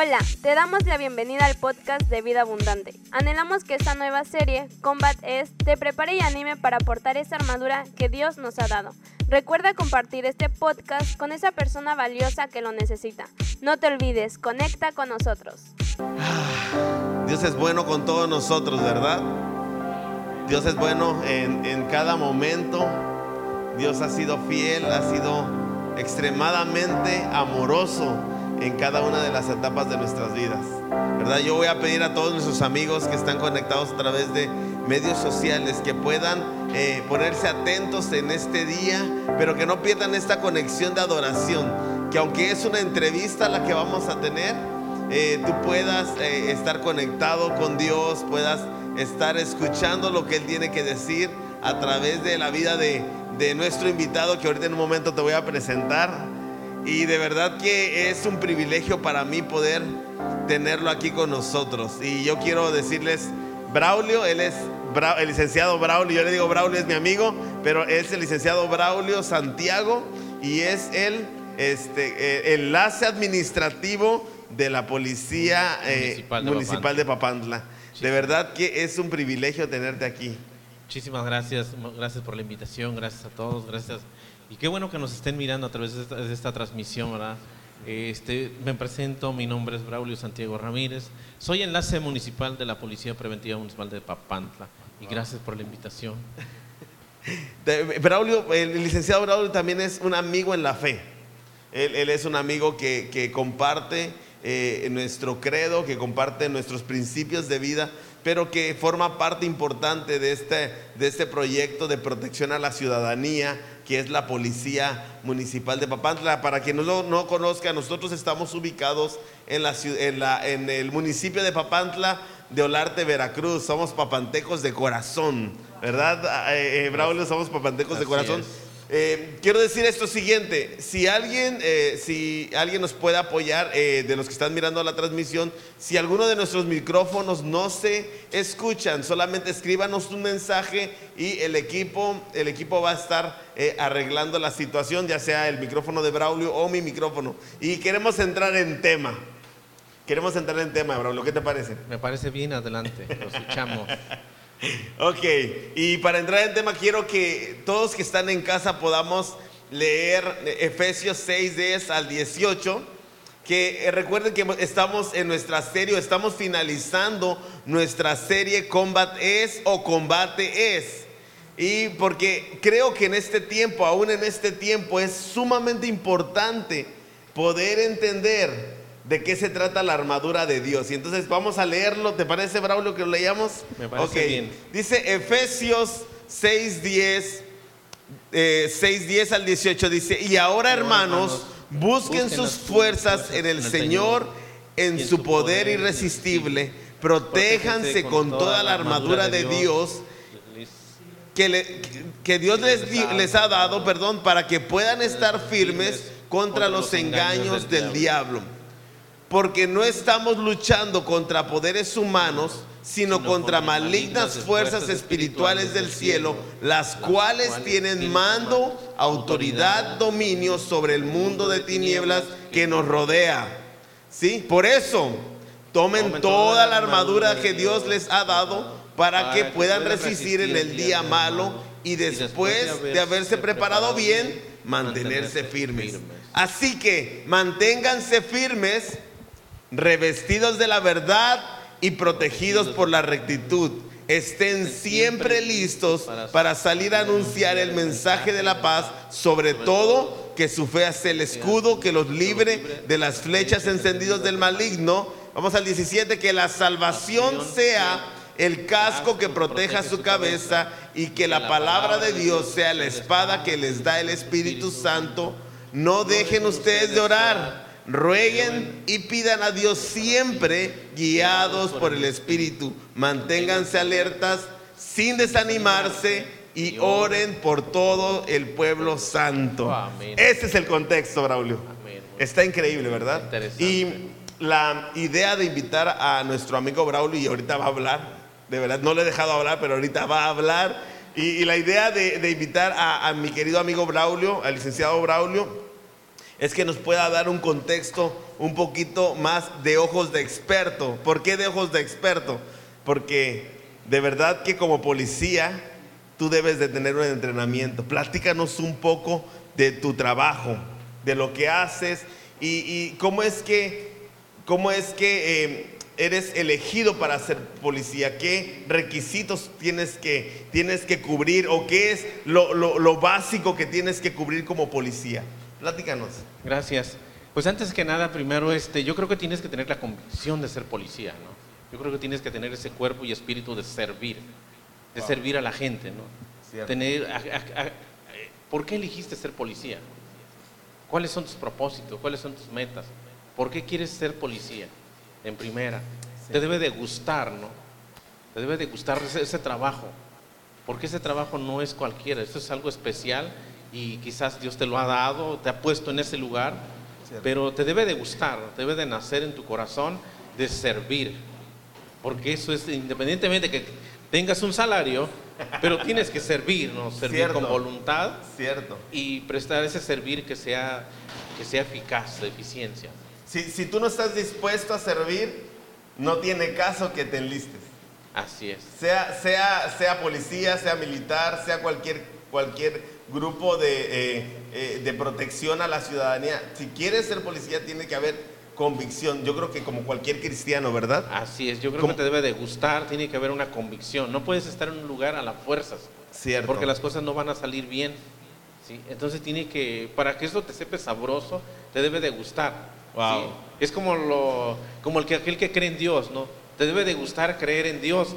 Hola, te damos la bienvenida al podcast de Vida Abundante. Anhelamos que esta nueva serie, Combat Es, te prepare y anime para aportar esa armadura que Dios nos ha dado. Recuerda compartir este podcast con esa persona valiosa que lo necesita. No te olvides, conecta con nosotros. Dios es bueno con todos nosotros, ¿verdad? Dios es bueno en, en cada momento. Dios ha sido fiel, ha sido extremadamente amoroso en cada una de las etapas de nuestras vidas. ¿Verdad? Yo voy a pedir a todos nuestros amigos que están conectados a través de medios sociales que puedan eh, ponerse atentos en este día, pero que no pierdan esta conexión de adoración, que aunque es una entrevista la que vamos a tener, eh, tú puedas eh, estar conectado con Dios, puedas estar escuchando lo que Él tiene que decir a través de la vida de, de nuestro invitado que ahorita en un momento te voy a presentar. Y de verdad que es un privilegio para mí poder tenerlo aquí con nosotros. Y yo quiero decirles, Braulio, él es el licenciado Braulio, yo le digo Braulio es mi amigo, pero es el licenciado Braulio Santiago y es el este, eh, enlace administrativo de la Policía eh, Municipal, de, Papantla. De verdad que es un privilegio tenerte aquí. Muchísimas gracias, gracias por la invitación, gracias a todos, gracias y qué bueno que nos estén mirando a través de esta, transmisión, ¿verdad? Este, me presento, mi nombre es Braulio Santiago Ramírez, soy enlace municipal de la Policía Preventiva Municipal de Papantla y gracias por la invitación. Braulio, el licenciado Braulio también es un amigo en la fe. Él, es un amigo que, comparte eh, nuestro credo, que comparte nuestros principios de vida, pero que forma parte importante de este, de este proyecto de protección a la ciudadanía, que es la Policía Municipal de Papantla. Para quien no lo no conozca, nosotros estamos ubicados en, la, en, la, en el municipio de Papantla de Olarte, Veracruz. Somos papantecos de corazón, ¿verdad? Eh, eh, Braulio, somos papantecos de corazón. Eh, quiero decir esto siguiente, si alguien, eh, si alguien nos puede apoyar eh, de los que están mirando la transmisión, si alguno de nuestros micrófonos no se escuchan, solamente escríbanos un mensaje y el equipo, el equipo va a estar arreglando la situación, ya sea el micrófono de Braulio o mi micrófono. Y queremos entrar en tema. Queremos entrar en tema, Braulio, ¿qué te parece? Me parece bien, adelante, lo escuchamos. Ok, y para entrar en tema quiero que todos que están en casa podamos leer Efesios 6, 10 al 18, que eh, recuerden que estamos en nuestra serie, estamos finalizando nuestra serie Combat es o Combate es. Y porque creo que en este tiempo, aún en este tiempo, es sumamente importante poder entender de qué se trata la armadura de Dios. Y entonces vamos a leerlo. ¿Te parece, Braulio, que lo leamos? Me parece bien. Dice Efesios 6.10, eh, 6.10 al 18, dice, y ahora hermanos, busquen, sus fuerzas en el Señor, en su poder irresistible, protéjanse con toda la armadura de Dios que, que Dios les, les ha dado, perdón, para que puedan estar firmes contra los engaños del diablo porque no estamos luchando contra poderes humanos, sino contra malignas fuerzas espirituales del cielo, las cuales tienen mando, autoridad, dominio sobre el mundo de tinieblas que nos rodea. ¿Sí? Por eso, tomen toda la armadura que Dios les ha dado para que puedan resistir en el día malo y después de haberse preparado bien, mantenerse firmes. Así que manténganse firmes revestidos de la verdad y protegidos por la rectitud. Estén siempre listos para salir a anunciar el mensaje de la paz, sobre todo que su fe sea el escudo que los libre de las flechas encendidas del maligno. Vamos al 17, que la salvación sea el casco que proteja su cabeza y que la palabra de Dios sea la espada que les da el Espíritu Santo. No dejen ustedes de orar rueguen y pidan a Dios siempre guiados por el Espíritu. Manténganse alertas sin desanimarse y oren por todo el pueblo santo. Ese es el contexto, Braulio. Está increíble, ¿verdad? Y la idea de invitar a nuestro amigo Braulio, y ahorita va a hablar, de verdad, no le he dejado hablar, pero ahorita va a hablar. Y, la idea de, invitar a, a mi querido amigo Braulio, al licenciado Braulio, es que nos pueda dar un contexto un poquito más de ojos de experto. ¿Por qué de ojos de experto? Porque de verdad que como policía tú debes de tener un entrenamiento. Platícanos un poco de tu trabajo, de lo que haces y, cómo es que, cómo es que eh, eres elegido para ser policía, qué requisitos tienes que, tienes que cubrir o qué es lo, lo básico que tienes que cubrir como policía. Platícanos. Gracias. Pues antes que nada, primero, este, yo creo que tienes que tener la convicción de ser policía, ¿no? Yo creo que tienes que tener ese cuerpo y espíritu de servir, de servir a la gente, ¿no? Tener, ¿Por qué elegiste ser policía? ¿Cuáles son tus propósitos? ¿Cuáles son tus metas? ¿Por qué quieres ser policía? En primera, te debe de gustar, ¿no? Te debe de gustar ese, ese trabajo, porque ese trabajo no es cualquiera, esto es algo especial y quizás Dios te lo ha dado, te ha puesto en ese lugar, pero te debe de gustar, debe de nacer en tu corazón de servir, porque eso es independientemente de que tengas un salario, pero tienes que servir, ¿no? Servir con voluntad Cierto. y prestar ese servir que sea, que sea eficaz, de eficiencia. Si, si tú no estás dispuesto a servir, no tiene caso que te enlistes. Así es. Sea, sea, sea policía, sea militar, sea cualquier, cualquier grupo de, eh, eh, de protección a la ciudadanía. Si quieres ser policía, tiene que haber convicción. Yo creo que como cualquier cristiano, ¿verdad? Así es, yo creo que te debe de gustar, tiene que haber una convicción. No puedes estar en un lugar a las fuerzas. Cierto. Porque las cosas no van a salir bien. ¿sí? Entonces tiene que, para que eso te sepa sabroso, te debe de gustar. Wow. Es como, lo, como el que, aquel que cree en Dios, ¿no? Te debe de gustar creer en Dios.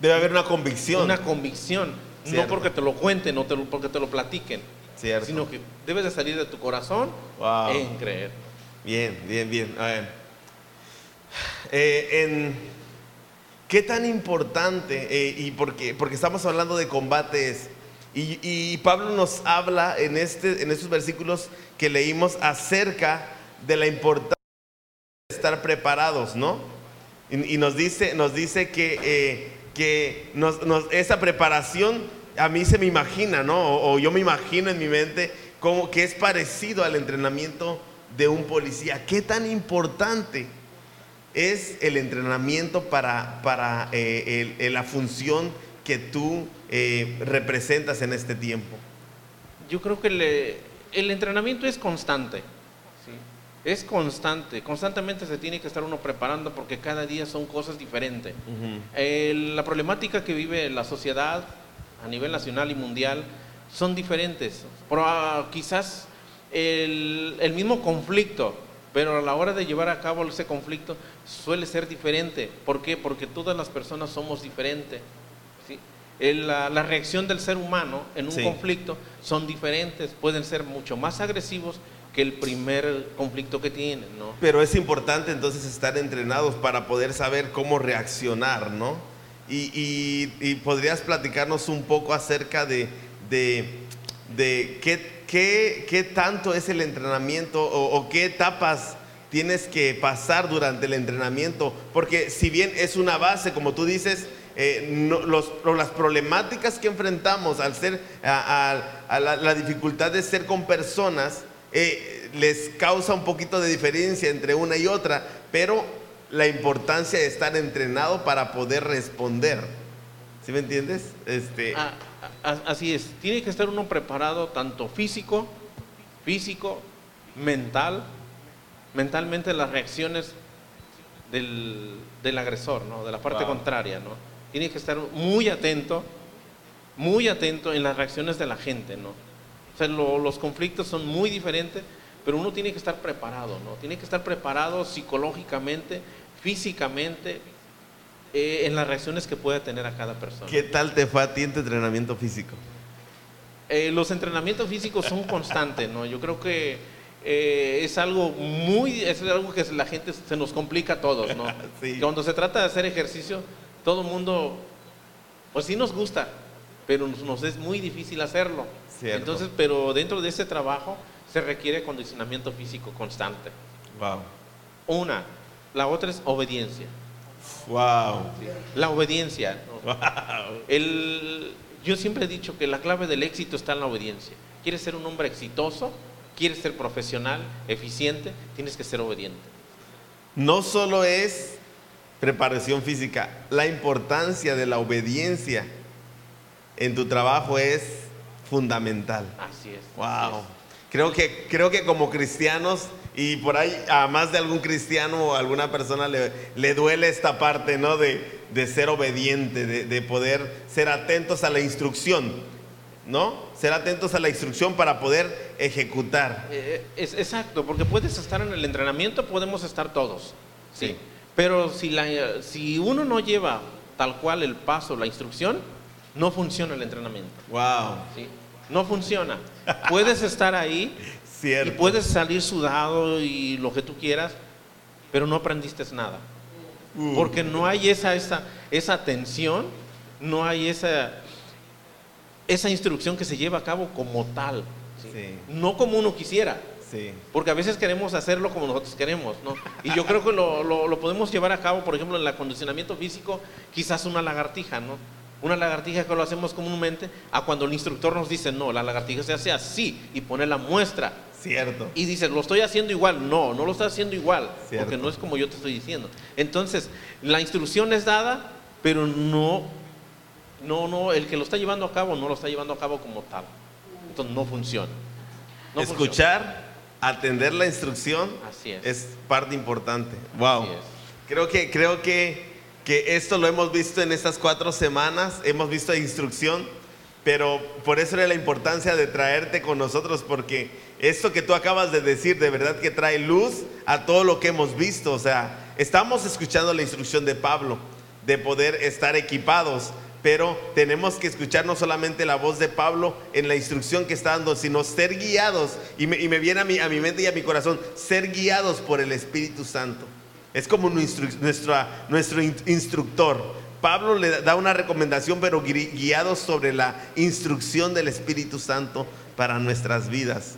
Debe haber una convicción. Una convicción. No porque te lo cuenten, no porque te lo platiquen. Cierto. Sino que debes de salir de tu corazón en creer. Bien, bien, bien. A ver. Eh, en, ¿Qué tan importante, eh, y porque, porque estamos hablando de combates, y, y, Pablo nos habla en, este, en estos versículos que leímos acerca de la importancia de estar preparados, ¿no? Y, nos, dice, nos dice que, eh, que esa preparación a mí se me imagina, ¿no? O, yo me imagino en mi mente como que es parecido al entrenamiento de un policía. ¿Qué tan importante es el entrenamiento para, para eh, la función que tú eh, representas en este tiempo? Yo creo que el entrenamiento es constante. Es constante, constantemente se tiene que estar uno preparando porque cada día son cosas diferentes. la problemática que vive la sociedad a nivel nacional y mundial son diferentes. Pero, ah, quizás el, mismo conflicto, pero a la hora de llevar a cabo ese conflicto suele ser diferente. ¿Por qué? Porque todas las personas somos diferentes. La, reacción del ser humano en un conflicto son diferentes, pueden ser mucho más agresivos que el primer conflicto que tienen, ¿no? Pero es importante entonces estar entrenados para poder saber cómo reaccionar, ¿no? Y, podrías platicarnos un poco acerca de, de, qué, qué, qué, tanto es el entrenamiento o, qué etapas tienes que pasar durante el entrenamiento, porque si bien es una base, como tú dices, eh, los, las problemáticas que enfrentamos al ser, a, la, dificultad de ser con personas, eh, les causa un poquito de diferencia entre una y otra, pero la importancia de estar entrenado para poder responder. ¿Sí me entiendes? Este... Ah, así es, tiene que estar uno preparado tanto físico, físico, mental, mentalmente las reacciones del, agresor, ¿no? de la parte contraria. ¿no? Tiene que estar muy atento, muy atento en las reacciones de la gente. ¿no? Los conflictos son muy diferentes, pero uno tiene que estar preparado, ¿no? Tiene que estar preparado psicológicamente, físicamente, eh, en las reacciones que pueda tener a cada persona. ¿Qué tal te fue a ti en tu entrenamiento físico? Eh, los entrenamientos físicos son constantes, ¿no? Yo creo que eh, es algo muy, es algo que la gente se nos complica a todos, ¿no? Cuando se trata de hacer ejercicio, todo el mundo, pues sí nos gusta, pero nos, es muy difícil hacerlo. Entonces, pero dentro de ese trabajo se requiere condicionamiento físico constante. Wow. Una, la otra es obediencia. Wow. La obediencia. El, yo siempre he dicho que la clave del éxito está en la obediencia. ¿Quieres ser un hombre exitoso? quieres ser profesional, eficiente, tienes que ser obediente. No solo es preparación física, la importancia de la obediencia en tu trabajo es fundamental. Así es. Wow. así es. Creo que, creo que como cristianos, y por ahí a más de algún cristiano o alguna persona le, le duele esta parte, ¿no? De, de ser obediente, de, de poder ser atentos a la instrucción, ¿no? Ser atentos a la instrucción para poder ejecutar. Eh, es, exacto, porque puedes estar en el entrenamiento, podemos estar todos. Sí. Sí. Pero si, la, si uno no lleva tal cual el paso, la instrucción, no funciona el entrenamiento. Wow. ¿sí? No funciona. Puedes estar ahí y puedes salir sudado y lo que tú quieras, pero no aprendiste nada. Uh, Porque no hay esa, esa, esa atención, no hay esa, esa instrucción que se lleva a cabo como tal. ¿sí? Sí. No como uno quisiera. sí. Porque a veces queremos hacerlo como nosotros queremos, ¿no? Y yo creo que lo, lo- lo podemos llevar a cabo, por ejemplo, en el acondicionamiento físico, quizás una lagartija, ¿no? Una lagartija que lo hacemos comúnmente, a cuando el instructor nos dice, no, la lagartija se hace así, y pone la muestra. Cierto. Y dice, lo estoy haciendo igual. No, no lo estás haciendo igual, Cierto. porque no es como yo te estoy diciendo. Entonces, la instrucción es dada, pero no, no, no, el que lo está llevando a cabo no lo está llevando a cabo como tal. Entonces, no funciona. No funciona. Escuchar, atender la instrucción Así es. es parte importante. Wow. Creo que, creo que, que esto lo hemos visto en estas cuatro semanas, hemos visto instrucción, pero por eso era la importancia de traerte con nosotros, porque esto que tú acabas de decir de verdad que trae luz a todo lo que hemos visto. O sea, estamos escuchando la instrucción de Pablo de poder estar equipados, pero tenemos que escuchar no solamente la voz de Pablo en la instrucción que está dando, sino ser guiados, y me, y me viene a mi, a mi mente y a mi corazón, ser guiados por el Espíritu Santo. Es como nuestro, nuestro in- instructor. Pablo le da una recomendación, pero gui- guiados sobre la instrucción del Espíritu Santo para nuestras vidas.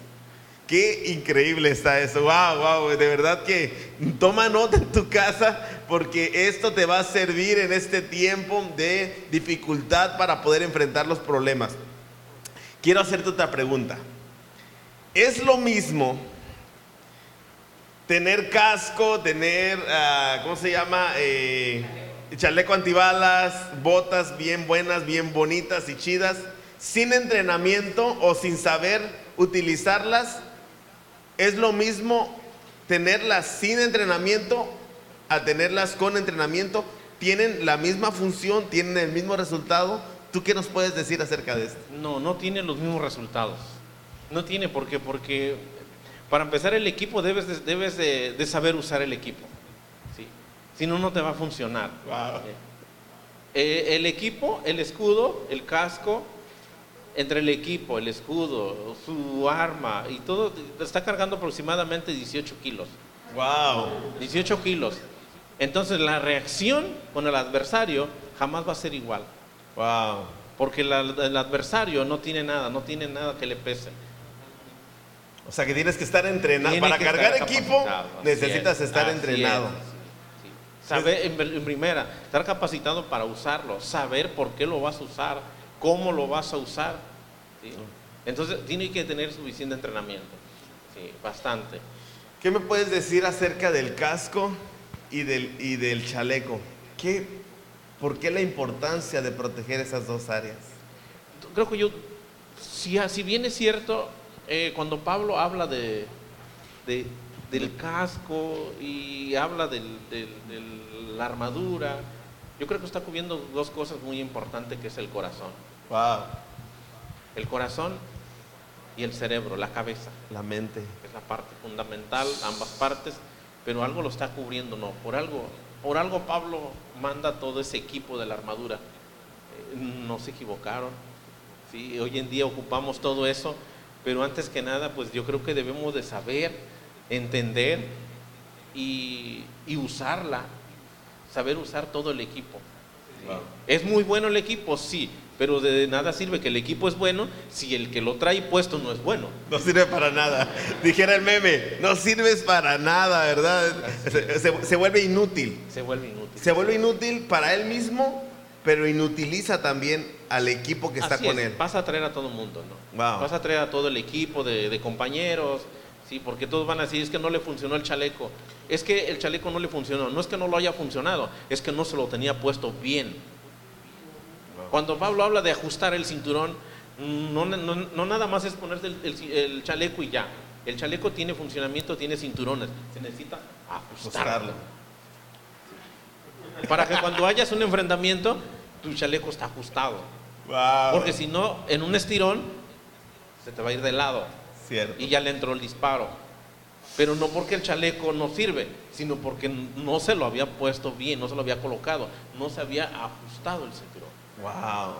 Qué increíble está eso. Wow, wow, de verdad que toma nota en tu casa porque esto te va a servir en este tiempo de dificultad para poder enfrentar los problemas. Quiero hacerte otra pregunta. ¿Es lo mismo tener casco, tener, ah, ¿cómo se llama? Eh, chaleco antibalas, botas bien buenas, bien bonitas y chidas, sin entrenamiento o sin saber utilizarlas? ¿Es lo mismo tenerlas sin entrenamiento a tenerlas con entrenamiento? ¿Tienen la misma función? ¿Tienen el mismo resultado? ¿Tú qué nos puedes decir acerca de esto? No, no tiene los mismos resultados. No tiene por qué, porque para empezar el equipo debes de, debes de, de saber usar el equipo. ¿sí? Si no, no te va a funcionar. Wow. Eh, el equipo, el escudo, el casco, entre el equipo, el escudo, su arma y todo, está cargando aproximadamente 18 kilos. Wow. 18 kilos. Entonces la reacción con el adversario jamás va a ser igual. Wow. Porque la- el adversario no tiene nada, no tiene nada que le pese. O sea que tienes que estar entrenado. Tiene Para cargar equipo necesitas es, estar entrenado. es, sí. Saber, en, en primera, estar capacitado para usarlo, saber por qué lo vas a usar, cómo lo vas a usar. ¿sí? Entonces, tiene que tener suficiente entrenamiento. Sí, bastante. ¿Qué me puedes decir acerca del casco y del, y del chaleco? ¿Qué, ¿Por qué la importancia de proteger esas dos áreas? Creo que yo, si, si bien es cierto, eh, cuando Pablo habla de, de- del casco y habla de la armadura, yo creo que está cubriendo dos cosas muy importantes, que es el corazón. Wow. El corazón y el cerebro, la cabeza, La mente. es la parte fundamental, ambas partes, pero algo lo está cubriendo, no, por algo, por algo Pablo manda todo ese equipo de la armadura. Eh, no se equivocaron. ¿sí? Hoy en día ocupamos todo eso, pero antes que nada, pues yo creo que debemos de saber, entender y, y usarla, saber usar todo el equipo. Wow. ¿Es muy bueno el equipo? Sí, pero de nada sirve que el equipo es bueno si el que lo trae puesto no es bueno. No sirve para nada. Dijera el meme, no sirves para nada, ¿verdad? Se, se- se vuelve inútil. Se vuelve inútil. Se vuelve inútil para él mismo, pero inutiliza también al equipo que está Así con es, él. Vas a traer a todo el mundo, ¿no? Wow. Vas a traer a todo el equipo de, de compañeros, sí, porque todos van a decir, es que no le funcionó el chaleco. Es que el chaleco no le funcionó. No es que no lo haya funcionado, es que no se lo tenía puesto bien. Cuando Pablo habla de ajustar el cinturón, no, no- no nada más es ponerse el, el- el chaleco y ya. El chaleco tiene funcionamiento, tiene cinturones. Se necesita ajustarlo. Ajustarlo. Para que cuando hayas un enfrentamiento, tu chaleco está ajustado. Wow. Porque si no, en un estirón, se te va a ir de lado Cierto. y ya le entró el disparo. Pero no porque el chaleco no sirve, sino porque no se lo había puesto bien, no se lo había colocado, no se había ajustado el cinturón. Wow.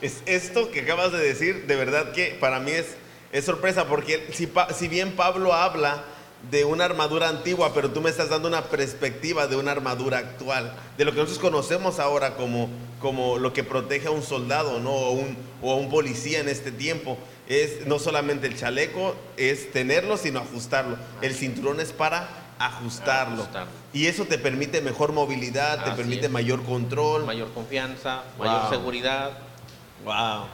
Es esto que acabas de decir, de verdad que para mí es, es sorpresa, porque si, si bien Pablo habla de una armadura antigua, pero tú me estás dando una perspectiva de una armadura actual, de lo que nosotros conocemos ahora como, como lo que protege a un soldado ¿no? o, un, o a un policía en este tiempo. Es no solamente el chaleco, es tenerlo, sino ajustarlo. El cinturón es para ajustarlo. Ajustarlo. Y eso te permite mejor movilidad, te permite es. mayor control. Mayor confianza, mayor Wow. seguridad. Wow.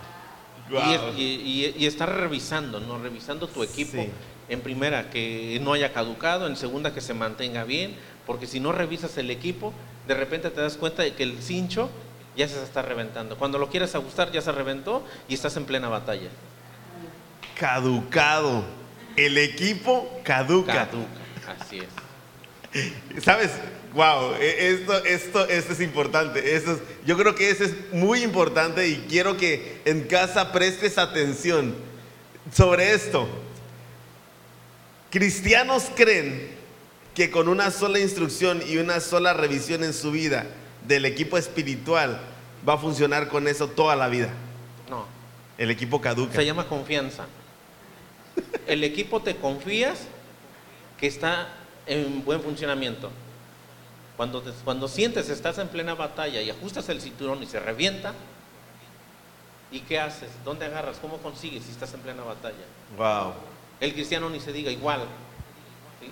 Y, y- y- y estar revisando, ¿no? Revisando tu equipo. Sí. En primera, que no haya caducado. En segunda, que se mantenga bien. Porque si no revisas el equipo, de repente te das cuenta de que el cincho ya se está reventando. Cuando lo quieres ajustar, ya se reventó y estás en plena batalla. caducado. El equipo caduca. Caduca. Así es. ¿Sabes? Wow, esto, esto, esto es importante. Esto es- yo creo que eso es muy importante y quiero que en casa prestes atención sobre esto. Cristianos creen que con una sola instrucción y una sola revisión en su vida del equipo espiritual va a funcionar con eso toda la vida. No. El equipo caduca. Se llama confianza. El equipo te confías que está en buen funcionamiento. Cuando, te- cuando sientes estás en plena batalla y ajustas el cinturón y se revienta, ¿y qué haces? ¿Dónde agarras? ¿Cómo consigues si estás en plena batalla? Wow. El cristiano ni se diga igual. ¿sí?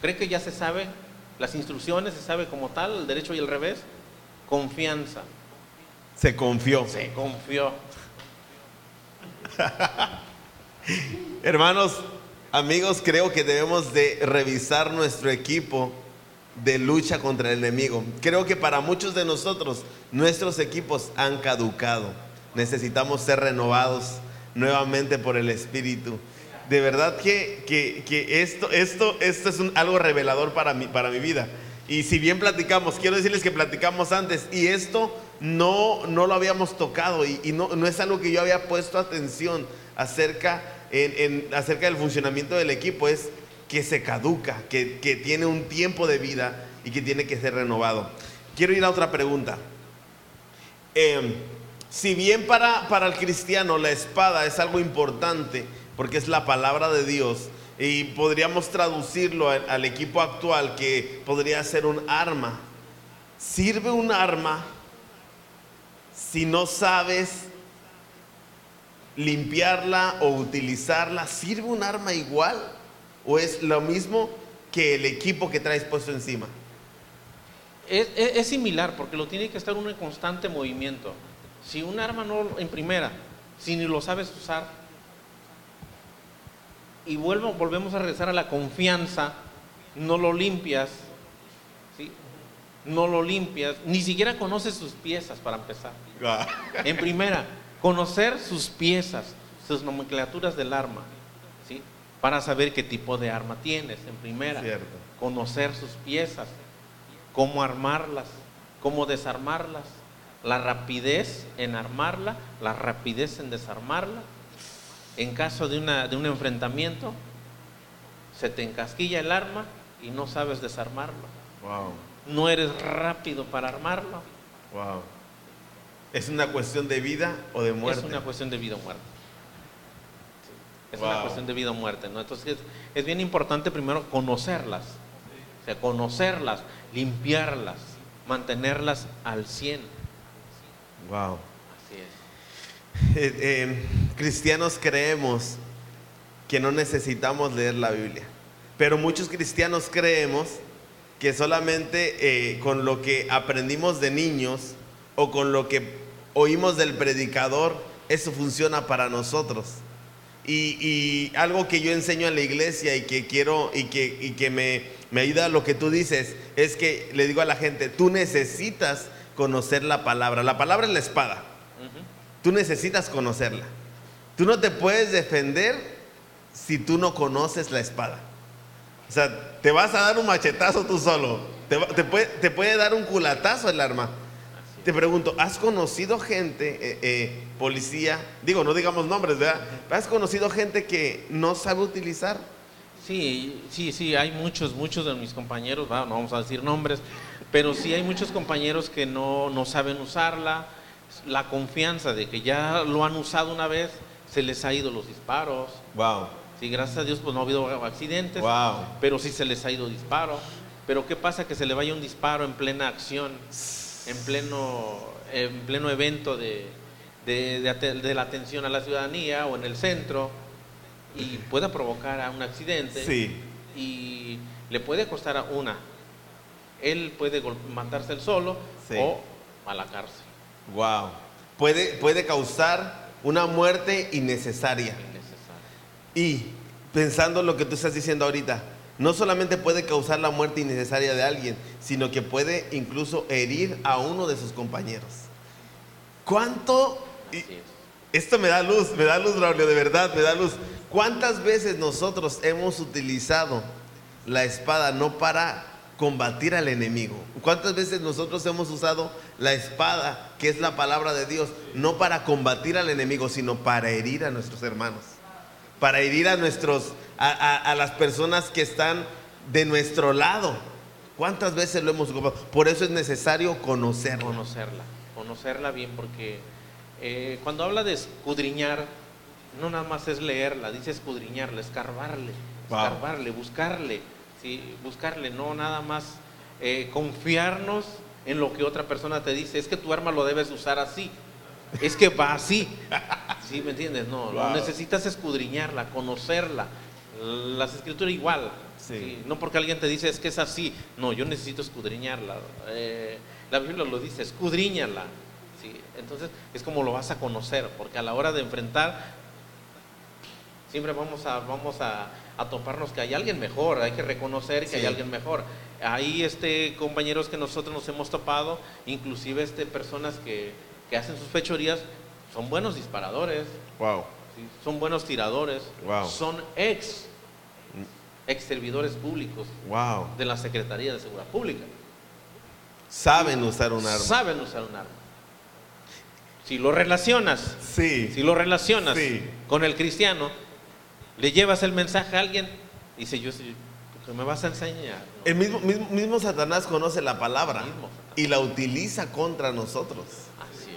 ¿Cree que ya se sabe las instrucciones, se sabe como tal, el derecho y el revés? Confianza. Se confió. Se confió. Hermanos, amigos, creo que debemos de revisar nuestro equipo de lucha contra el enemigo. Creo que para muchos de nosotros nuestros equipos han caducado. Necesitamos ser renovados nuevamente por el Espíritu. De verdad que, que- que esto, esto, esto es algo revelador para mi, para mi vida. Y si bien platicamos, quiero decirles que platicamos antes y esto no, no lo habíamos tocado y, no, no es algo que yo había puesto atención acerca, en- en- acerca del funcionamiento del equipo, es que se caduca, que, que tiene un tiempo de vida y que tiene que ser renovado. Quiero ir a otra pregunta. Eh, si bien para, para el cristiano la espada es algo importante, porque es la palabra de Dios, y podríamos traducirlo al, equipo actual que podría ser un arma, ¿sirve un arma si no sabes limpiarla o utilizarla? ¿Sirve un arma igual? ¿O es lo mismo que el equipo que traes puesto encima? Es, es- es similar porque lo tiene que estar uno en constante movimiento. Si un arma no, en primera, si ni lo sabes usar, y vuelvo, volvemos a regresar a la confianza, no lo limpias, ¿sí? no lo limpias, ni siquiera conoces sus piezas para empezar. En primera, conocer sus piezas, sus nomenclaturas del arma, ¿sí? para saber qué tipo de arma tienes, en primera. Cierto. Conocer sus piezas, cómo armarlas, cómo desarmarlas, la rapidez en armarla, la rapidez en desarmarla. En caso de, una, de un enfrentamiento, se te encasquilla el arma y no sabes desarmarlo. Wow, No eres rápido para armarlo. wow. ¿Es una cuestión de vida o de muerte? Es una cuestión de vida o muerte. Es una cuestión de vida o muerte, ¿no? Entonces es, es bien importante primero conocerlas. O sea, conocerlas, limpiarlas, mantenerlas al 100. Wow. Así es. Eh, eh, cristianos creemos que no necesitamos leer la Biblia, pero muchos cristianos creemos que solamente eh, con lo que aprendimos de niños o con lo que oímos del predicador, eso funciona para nosotros. Y, y algo que yo enseño en la iglesia y que quiero y que, y que me, me ayuda a lo que tú dices es que le digo a la gente, tú necesitas conocer la palabra. La palabra es la espada. Tú necesitas conocerla. Tú no te puedes defender si tú no conoces la espada. O sea, te vas a dar un machetazo tú solo. Te, te puede, te puede dar un culatazo el arma. Te pregunto, ¿has conocido gente, eh, eh, policía? Digo, no digamos nombres, ¿verdad? ¿Has conocido gente que no sabe utilizar? Sí, sí, sí, hay muchos, muchos de mis compañeros, no vamos a decir nombres, pero sí hay muchos compañeros que no, no saben usarla. La confianza de que ya lo han usado una vez, se les ha ido los disparos. Wow, Sí, gracias a Dios pues no ha habido accidentes, wow. pero sí se les ha ido disparo. Pero ¿qué pasa? Que se le vaya un disparo en plena acción, en pleno, en pleno evento de, de, de la atención a la ciudadanía o en el centro y pueda provocar a un accidente Sí, y le puede costar a una. Él puede matarse él solo Sí. o a la cárcel. wow. Puede, puede causar una muerte innecesaria. Y pensando lo que tú estás diciendo ahorita, no solamente puede causar la muerte innecesaria de alguien, sino que puede incluso herir a uno de sus compañeros. ¿Cuánto? es. esto me da luz, me da luz, Braulio, de verdad, me da luz. ¿Cuántas veces nosotros hemos utilizado la espada no para combatir al enemigo? ¿Cuántas veces nosotros hemos usado la espada, que es la palabra de Dios, no para combatir al enemigo, sino para herir a nuestros hermanos? para herir a nuestros a, a- a las personas que están de nuestro lado. ¿Cuántas veces lo hemos ocupado? Por eso es necesario conocerlo. conocerla, conocerla bien, porque eh, cuando habla de escudriñar, no nada más es leerla, dice escudriñarla, escarbarle, Wow. escarbarle, buscarle, ¿sí? buscarle, no nada más eh, confiarnos en lo que otra persona te dice, es que tu arma lo debes usar así, es que va así, ¿sí me entiendes? No, Wow. necesitas escudriñarla, conocerla, las escrituras igual, Sí. ¿sí? no porque alguien te dice es que es así, no, yo necesito escudriñarla. Eh, la Biblia lo dice, escudriñala. ¿sí? Entonces es como lo vas a conocer, porque a la hora de enfrentar, siempre vamos a, vamos a, a toparnos que hay alguien mejor, hay que reconocer que Sí. hay alguien mejor. Hay este, compañeros que nosotros nos hemos topado, inclusive este, personas que, que hacen sus fechorías, son buenos disparadores, Wow. ¿sí? son buenos tiradores, Wow. son ex, ex servidores públicos Wow. de la Secretaría de Seguridad Pública. Saben usar un arma. Saben usar un arma. Si lo relacionas, Sí. si lo relacionas Sí. con el cristiano, le llevas el mensaje a alguien, dice yo, ¿qué me vas a enseñar? No. El mismo, mismo, mismo Satanás conoce la palabra y la utiliza contra nosotros. Así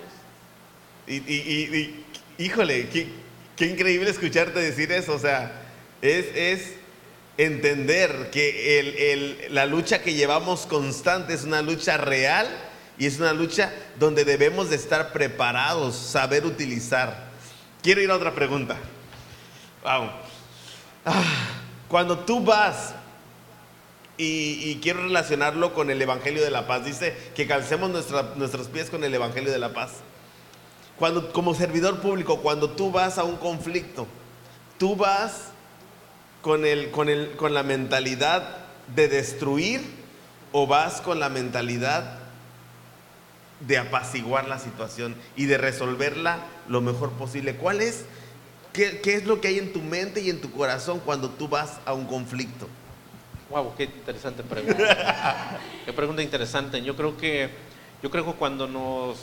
es. Y, y- y- y- híjole, qué, qué increíble escucharte decir eso. O sea, es, es entender que el- el- la lucha que llevamos constante es una lucha real y es una lucha donde debemos de estar preparados, saber utilizar. Quiero ir a otra pregunta. Wow. Ah, cuando tú vas y, quiero relacionarlo con el Evangelio de la Paz, dice que calcemos nuestros pies con el Evangelio de la Paz. Cuando, como servidor público, cuando tú vas a un conflicto, tú vas con, el, con, el, con la mentalidad de destruir o vas con la mentalidad de apaciguar la situación y de resolverla lo mejor posible. ¿Cuál es? ¿Qué, qué es lo que hay en tu mente y en tu corazón cuando tú vas a un conflicto? Wow, qué interesante pregunta. qué pregunta interesante. Yo creo que, yo creo que cuando nos,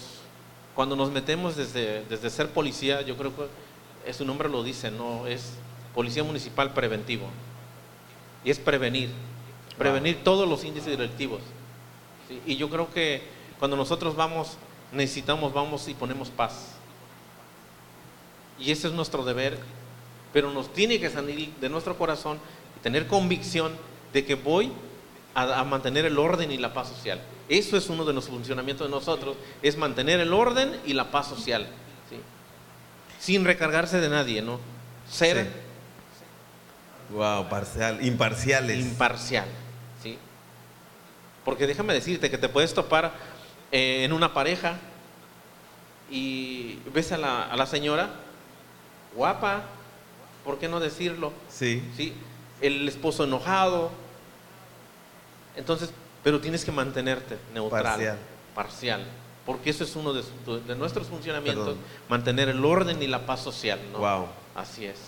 cuando nos metemos desde, desde ser policía, yo creo que su nombre lo dice, no es policía municipal preventivo. Y es prevenir, prevenir todos los índices delictivos. ¿sí? Y yo creo que cuando nosotros vamos, necesitamos, vamos y ponemos paz. Y ese es nuestro deber, pero nos tiene que salir de nuestro corazón y tener convicción de que voy a, a mantener el orden y la paz social. Eso es uno de los funcionamientos de nosotros, es mantener el orden y la paz social, ¿sí? sin recargarse de nadie, ¿no? Ser Wow, parcial, imparciales. imparcial, ¿sí? Porque déjame decirte que te puedes topar eh, en una pareja y ves a la, a la señora, guapa, ¿por qué no decirlo? Sí. ¿Sí? El esposo enojado. Entonces, pero tienes que mantenerte neutral, Parcial. parcial, porque eso es uno de, nuestros funcionamientos, Perdón. mantener el orden y la paz social. ¿no? Wow. Así es.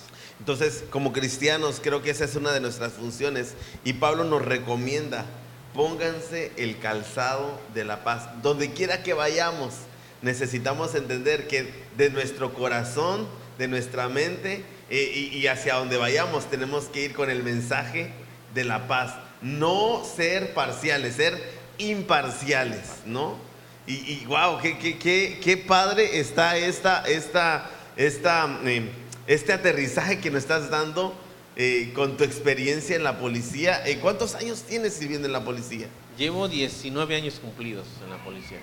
Entonces, como cristianos, creo que esa es una de nuestras funciones. Y Pablo nos recomienda, pónganse el calzado de la paz. Donde quiera que vayamos, necesitamos entender que de nuestro corazón, de nuestra mente eh, y, hacia donde vayamos, tenemos que ir con el mensaje de la paz. No ser parciales, ser imparciales, ¿no? Y, y wow, qué, qué, qué, qué padre está esta, esta, esta, eh, este aterrizaje que nos estás dando eh, con tu experiencia en la policía. Eh, ¿Cuántos años tienes sirviendo en la policía? Llevo 19 años cumplidos en la policía.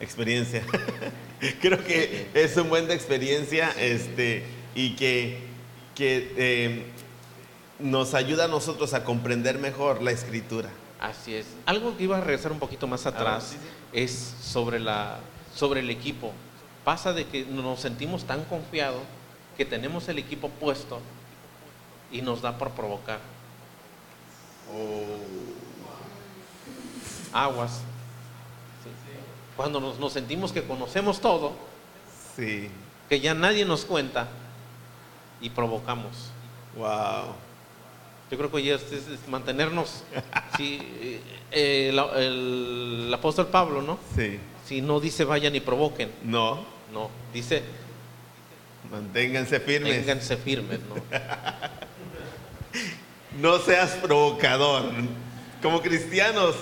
Experiencia. Creo que es un buen de experiencia este, y que, que eh, nos ayuda a nosotros a comprender mejor la escritura. Así es. Algo que iba a regresar un poquito más atrás sí, sí. es sobre, la, sobre el equipo. Pasa de que nos sentimos tan confiados que tenemos el equipo puesto y nos da por provocar. Aguas. Cuando nos, nos sentimos que conocemos todo, Sí, que ya nadie nos cuenta y provocamos. wow. Yo creo que ya es, es- es mantenernos. sí, eh, eh, el, el- el apóstol Pablo, ¿no? Sí, Si no dice vayan y provoquen, no, no, dice manténganse firmes. ténganse firmes, ¿no? No seas provocador. Como cristianos,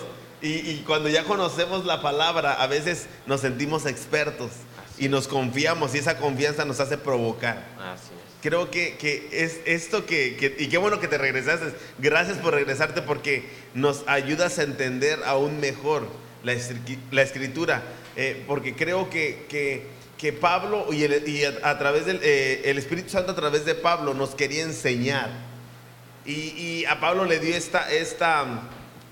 y, y cuando ya conocemos la palabra, a veces nos sentimos expertos Así y nos confiamos y esa confianza nos hace provocar. Así es. Creo que, que es esto que, que- y qué bueno que te regresaste. Gracias por regresarte porque nos ayudas a entender aún mejor la, la escritura. Eh, porque creo que, que- que Pablo y, el, y a, a través del eh, el Espíritu Santo a través de Pablo nos quería enseñar. Y, y a Pablo le dio esta, esta,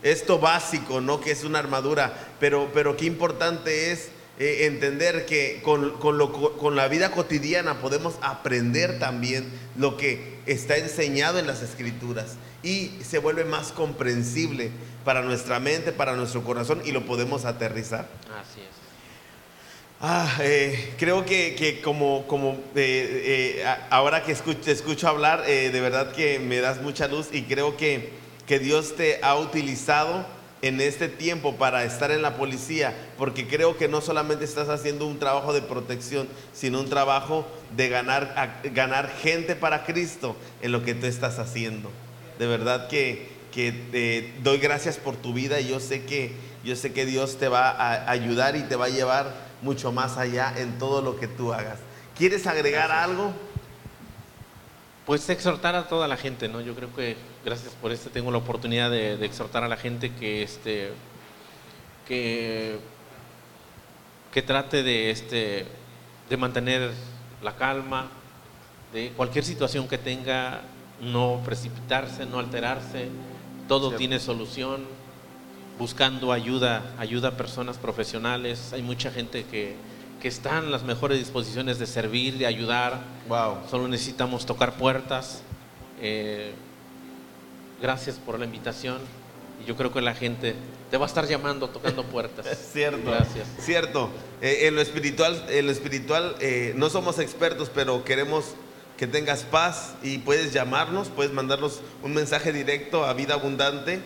esto básico, ¿no? Que es una armadura. Pero, pero qué importante es eh, entender que con, con lo co- con la vida cotidiana podemos aprender también lo que está enseñado en las escrituras. Y se vuelve más comprensible para nuestra mente, para nuestro corazón y lo podemos aterrizar. Así es. Ah, eh, creo que, que como, como eh, ahora que escucho, te escucho hablar, de verdad que me das mucha luz y creo que, que Dios te ha utilizado en este tiempo para estar en la policía, porque creo que no solamente estás haciendo un trabajo de protección, sino un trabajo de ganar, ganar gente para Cristo en lo que tú estás haciendo. De verdad que, que te doy gracias por tu vida y yo sé que, yo sé que Dios te va a ayudar y te va a llevar mucho más allá en todo lo que tú hagas. ¿Quieres agregar algo? Pues exhortar a toda la gente, ¿no? Yo creo que gracias por este tengo la oportunidad de, de exhortar a la gente que este que que trate de este de mantener la calma, de cualquier situación que tenga, no precipitarse, no alterarse, todo Cierto. tiene solución, buscando ayuda, ayuda a personas profesionales, hay mucha gente que, que está en las mejores disposiciones de servir, de ayudar, Wow. Solo necesitamos tocar puertas. Eh, gracias por la invitación. Y yo creo que la gente te va a estar llamando, tocando puertas. Cierto. Gracias. Cierto. Eh, en lo espiritual, en lo espiritual eh, no somos expertos, pero queremos que tengas paz y puedes llamarnos, puedes mandarnos un mensaje directo a Vida Abundante,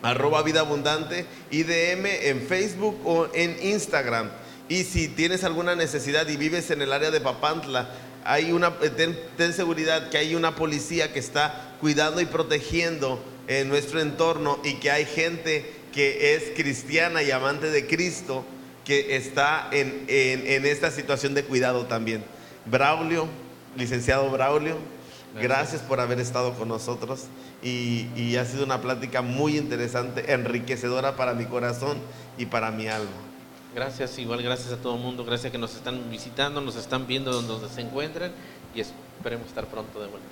arroba Vida Abundante, IDM en Facebook o en Instagram. Y si tienes alguna necesidad y vives en el área de Papantla, hay una, eh, ten, ten seguridad que hay una policía que está cuidando y protegiendo en nuestro entorno y que hay gente que es cristiana y amante de Cristo que está en, en- en esta situación de cuidado también. Braulio, licenciado Braulio, gracias, Gracias. por haber estado con nosotros y, y ha sido una plática muy interesante, enriquecedora para mi corazón y para mi alma. Gracias, igual gracias a todo el mundo. Gracias que nos están visitando, nos están viendo donde se encuentren y esperemos estar pronto de vuelta.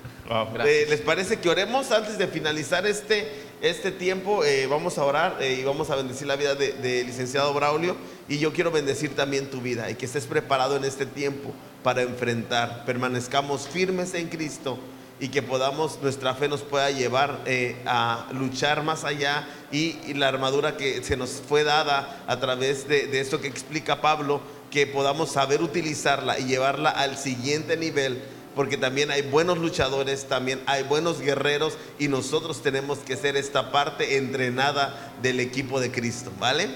Gracias. Eh, ¿Les parece que oremos antes de finalizar este, este tiempo eh, vamos a orar eh, y vamos a bendecir la vida de, de licenciado Braulio y yo quiero bendecir también tu vida y que estés preparado en este tiempo para enfrentar, permanezcamos firmes en Cristo y que podamos, nuestra fe nos pueda llevar eh, a luchar más allá y, y la armadura que se nos fue dada a través de, de esto que explica Pablo, que podamos saber utilizarla y llevarla al siguiente nivel porque también hay buenos luchadores, también hay buenos guerreros y nosotros tenemos que ser esta parte entrenada del equipo de Cristo, ¿vale?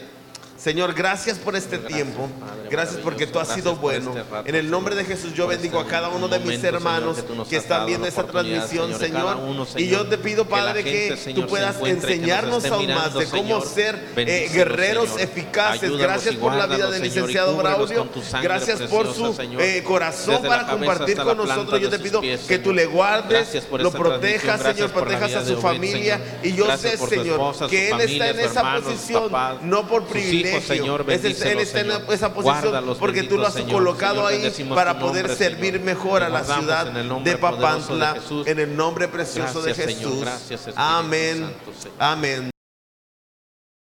Señor, gracias por este tiempo. Gracias porque tú has sido bueno. este En el nombre de. Jesús yo bendigo a este cada uno de mis hermanos que están viendo esta transmisión, Señor, Y yo te pido, Padre, que tú puedas enseñarnos aún más de cómo ser eh, guerreros eficaces. Gracias por la vida del licenciado Braulio. Gracias por su eh, corazón para compartir con nosotros. Yo te pido que tú le guardes, lo protejas. Señor, protejas a su familia. Y yo sé, Señor, que Él está en esa posición, no por sus privilegio. Señor, Es- Él está en esa posición porque tú lo has Señor. colocado Señor, ahí para poder nombre, servir mejor a la ciudad de Papantla en el nombre precioso de Gracias. Jesús. Gracias, Amén. Santo. Amén.